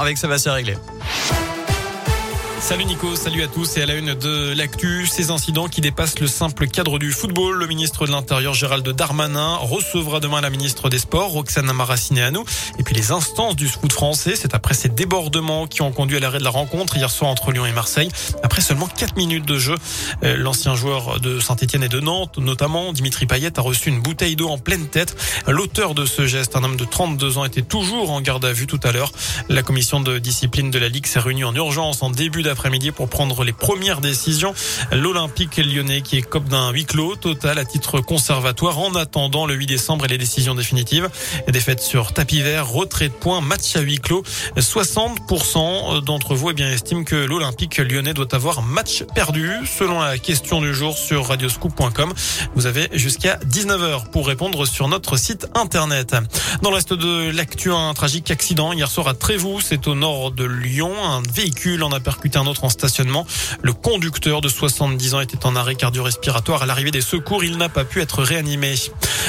avec Sébastien Réglé. Salut Nico, salut à tous et à la une de l'actu. Ces incidents qui dépassent le simple cadre du football. Le ministre de l'Intérieur Gérald Darmanin recevra demain la ministre des Sports Roxana Maracineanu. Et puis les instances du foot français, c'est après ces débordements qui ont conduit à l'arrêt de la rencontre hier soir entre Lyon et Marseille. Après seulement 4 minutes de jeu, euh, l'ancien joueur de Saint-Etienne et de Nantes, notamment Dimitri Payet, a reçu une bouteille d'eau en pleine tête. L'auteur de ce geste, un homme de 32 ans, était toujours en garde à vue tout à l'heure. La commission de discipline de la Ligue s'est réunie en urgence en début d'après-midi pour prendre les premières décisions. L'Olympique lyonnais qui est cop d'un huis clos total à titre conservatoire en attendant le 8 décembre et les décisions définitives. Défaite sur tapis vert, retrait de points, match à huis clos. 60% d'entre vous eh bien, estiment que l'Olympique lyonnais doit avoir match perdu. Selon la question du jour sur radioscoop.com, vous avez jusqu'à 19h pour répondre sur notre site internet. Dans le reste de l'actu, un tragique accident hier soir à Trévoux, c'est au nord de Lyon. Un véhicule en a percuté un autre en stationnement. Le conducteur de 70 ans était en arrêt cardio-respiratoire à l'arrivée des secours. Il n'a pas pu être réanimé.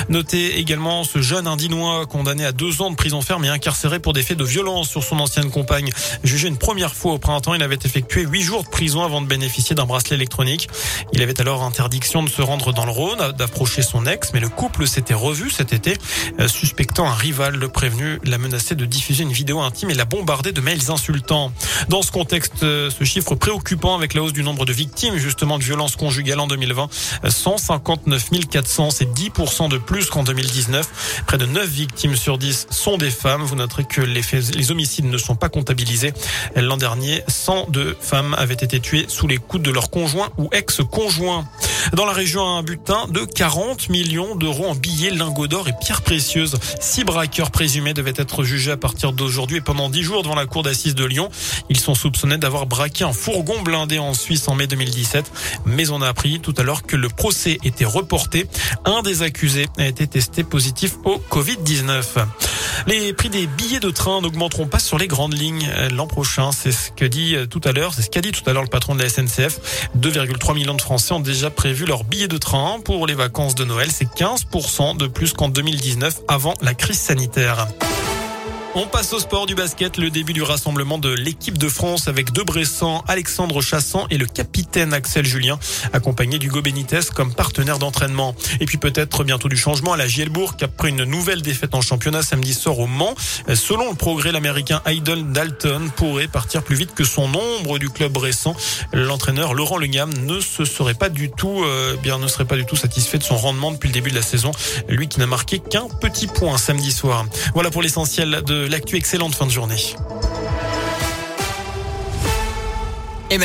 Notez également ce jeune Indinois condamné à deux ans de prison ferme et incarcéré pour des faits de violence sur son ancienne compagne. Jugé une première fois au printemps, il avait effectué huit jours de prison avant de bénéficier d'un bracelet électronique. Il avait alors interdiction de se rendre dans le Rhône, d'approcher son ex, mais le couple s'était revu cet été, euh, suspectant un rival. Le prévenu l'a menacé de diffuser une vidéo intime et l'a bombardé de mails insultants. Dans ce contexte, euh, ce chiffre préoccupant avec la hausse du nombre de victimes justement de violences conjugales en 2020, 159 400, c'est 10% de plus qu'en 2019. Près de 9 victimes sur 10 sont des femmes. Vous noterez que les, les homicides ne sont pas comptabilisés. L'an dernier, 102 femmes avaient été tuées sous les coups de leur conjoint ou ex-conjoint. Dans la région, un butin de 40 millions d'euros en billets, lingots d'or et pierres précieuses. Six braqueurs présumés devaient être jugés à partir d'aujourd'hui et pendant dix jours devant la cour d'assises de Lyon. Ils sont soupçonnés d'avoir braqué un fourgon blindé en Suisse en mai 2017. Mais on a appris tout à l'heure que le procès était reporté. Un des accusés a été testé positif au Covid-19. Les prix des billets de train n'augmenteront pas sur les grandes lignes euh, l'an prochain. C'est ce que dit euh, tout à l'heure, c'est ce qu'a dit tout à l'heure le patron de la SNCF. 2,3 millions de Français ont déjà prévu leur billet de train pour les vacances de Noël. C'est 15% de plus qu'en 2019 avant la crise sanitaire. On passe au sport du basket, le début du rassemblement de l'équipe de France avec deux Bressans, Alexandre Chassant et le capitaine Axel Julien, accompagné d'Hugo Benitez comme partenaire d'entraînement. Et puis peut-être bientôt du changement à la Gielbourg après une nouvelle défaite en championnat samedi soir au Mans. Selon le progrès, l'américain Aydon Dalton pourrait partir plus vite que son nombre du club récent. L'entraîneur Laurent Legam ne se serait pas du tout, euh, bien, ne serait pas du tout satisfait de son rendement depuis le début de la saison. Lui qui n'a marqué qu'un petit point samedi soir. Voilà pour l'essentiel l'actu excellente fin de journée.